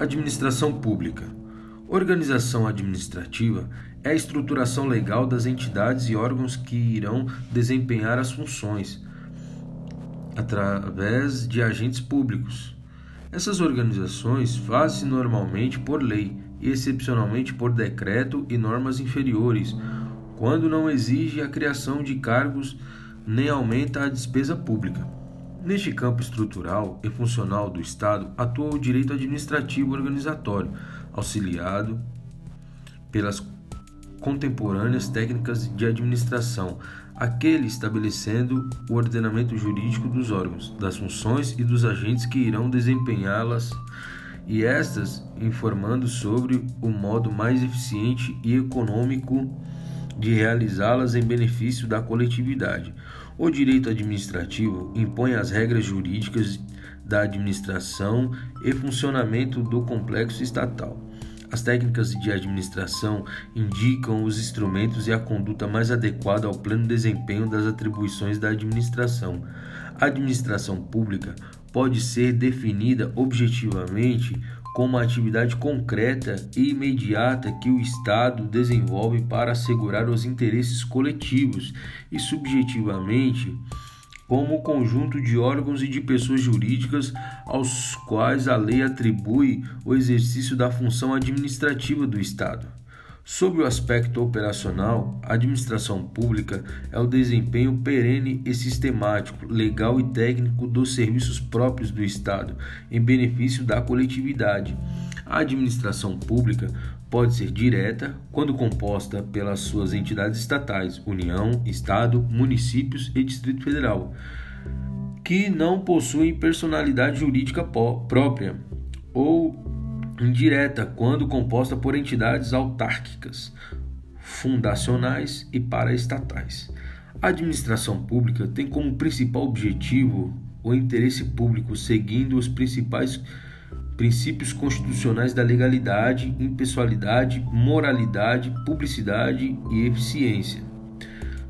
Administração pública. Organização administrativa é a estruturação legal das entidades e órgãos que irão desempenhar as funções através de agentes públicos. Essas organizações fazem-se normalmente por lei e excepcionalmente por decreto e normas inferiores, quando não exige a criação de cargos nem aumenta a despesa pública. Neste campo estrutural e funcional do Estado atua o direito administrativo organizatório, auxiliado pelas contemporâneas técnicas de administração, aquele estabelecendo o ordenamento jurídico dos órgãos, das funções e dos agentes que irão desempenhá-las, e estas informando sobre o modo mais eficiente e econômico de realizá-las em benefício da coletividade. O direito administrativo impõe as regras jurídicas da administração e funcionamento do complexo estatal. As técnicas de administração indicam os instrumentos e a conduta mais adequada ao pleno desempenho das atribuições da administração. A administração pública pode ser definida objetivamente como uma atividade concreta e imediata que o Estado desenvolve para assegurar os interesses coletivos e subjetivamente como o conjunto de órgãos e de pessoas jurídicas aos quais a lei atribui o exercício da função administrativa do Estado. Sob o aspecto operacional, a administração pública é o desempenho perene e sistemático, legal e técnico dos serviços próprios do Estado, em benefício da coletividade. A administração pública pode ser direta, quando composta pelas suas entidades estatais, União, Estado, municípios e Distrito Federal, que não possuem personalidade jurídica própria, ou indireta, quando composta por entidades autárquicas, fundacionais e paraestatais. A administração pública tem como principal objetivo o interesse público, seguindo os principais princípios constitucionais da legalidade, impessoalidade, moralidade, publicidade e eficiência.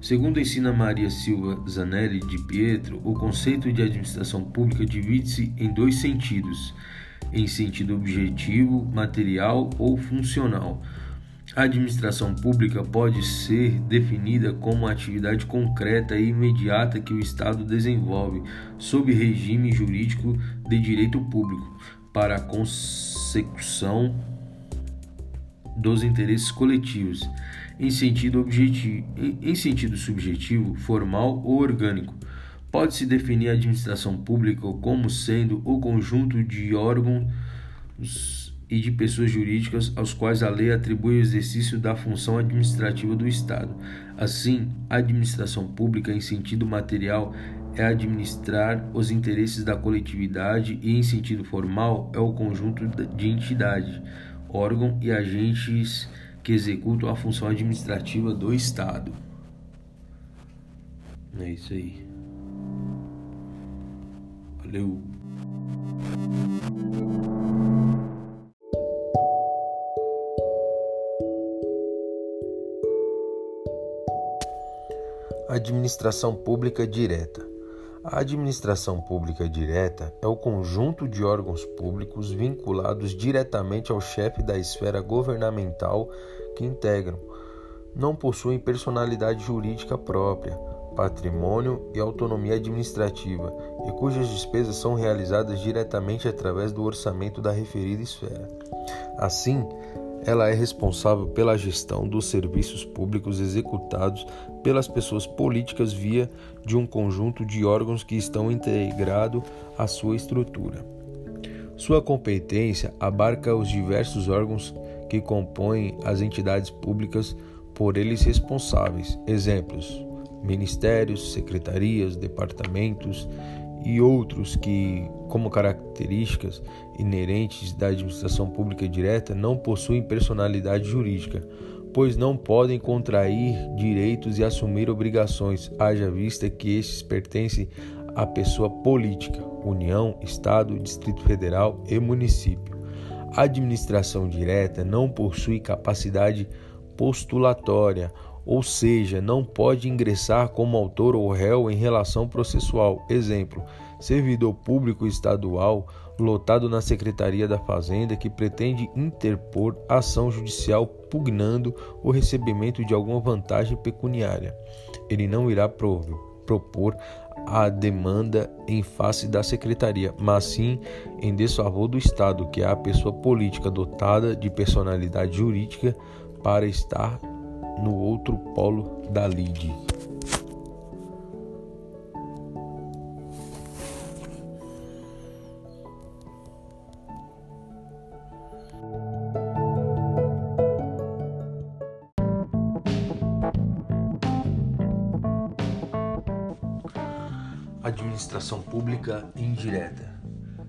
Segundo ensina Maria Silva Zanelli de Pietro, o conceito de administração pública divide-se em dois sentidos: em sentido objetivo, material ou funcional. A administração pública pode ser definida como uma atividade concreta e imediata que o Estado desenvolve sob regime jurídico de direito público para a consecução dos interesses coletivos em sentido, objetivo, em sentido subjetivo, formal ou orgânico. Pode-se definir a administração pública como sendo o conjunto de órgãos e de pessoas jurídicas aos quais a lei atribui o exercício da função administrativa do Estado. Assim, a administração pública, em sentido material, é administrar os interesses da coletividade e, em sentido formal, é o conjunto de entidades, órgãos e agentes que executam a função administrativa do Estado. É isso aí. Valeu. Administração pública direta. A administração pública direta é o conjunto de órgãos públicos vinculados diretamente ao chefe da esfera governamental que integram. Não possuem personalidade jurídica própria, patrimônio e autonomia administrativa e cujas despesas são realizadas diretamente através do orçamento da referida esfera. Assim, ela é responsável pela gestão dos serviços públicos executados pelas pessoas políticas via de um conjunto de órgãos que estão integrados à sua estrutura. Sua competência abarca os diversos órgãos que compõem as entidades públicas por eles responsáveis. Exemplos: ministérios, secretarias, departamentos e outros que, como características inerentes da administração pública direta, não possuem personalidade jurídica, pois não podem contrair direitos e assumir obrigações, haja vista que estes pertencem à pessoa política, União, Estado, Distrito Federal e município. A administração direta não possui capacidade postulatória ou seja, não pode ingressar como autor ou réu em relação processual. Exemplo: servidor público estadual lotado na Secretaria da Fazenda que pretende interpor ação judicial pugnando o recebimento de alguma vantagem pecuniária. Ele não irá propor a demanda em face da secretaria, mas sim em desfavor do Estado, que é a pessoa política dotada de personalidade jurídica para estar no outro polo da lide. Administração pública indireta.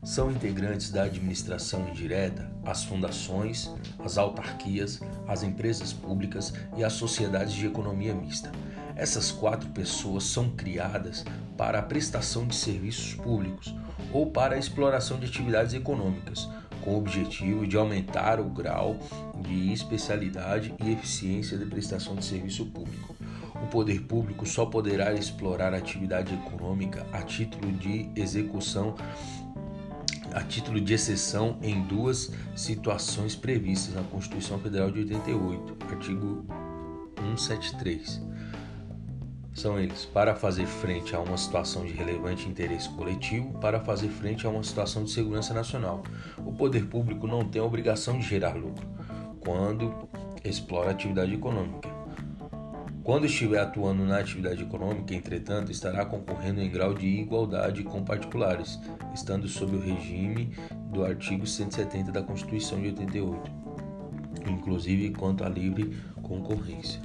São integrantes da administração indireta as fundações, as autarquias, as empresas públicas e as sociedades de economia mista. Essas quatro pessoas são criadas para a prestação de serviços públicos ou para a exploração de atividades econômicas, com o objetivo de aumentar o grau de especialidade e eficiência de prestação de serviço público. O poder público só poderá explorar a atividade econômica a título de execução a título de exceção em duas situações previstas na Constituição Federal de 88, artigo 173. São eles: para fazer frente a uma situação de relevante interesse coletivo, para fazer frente a uma situação de segurança nacional. O poder público não tem a obrigação de gerar lucro quando explora atividade econômica quando estiver atuando na atividade econômica, entretanto, estará concorrendo em grau de igualdade com particulares, estando sob o regime do artigo 170 da Constituição de 88, inclusive quanto à livre concorrência.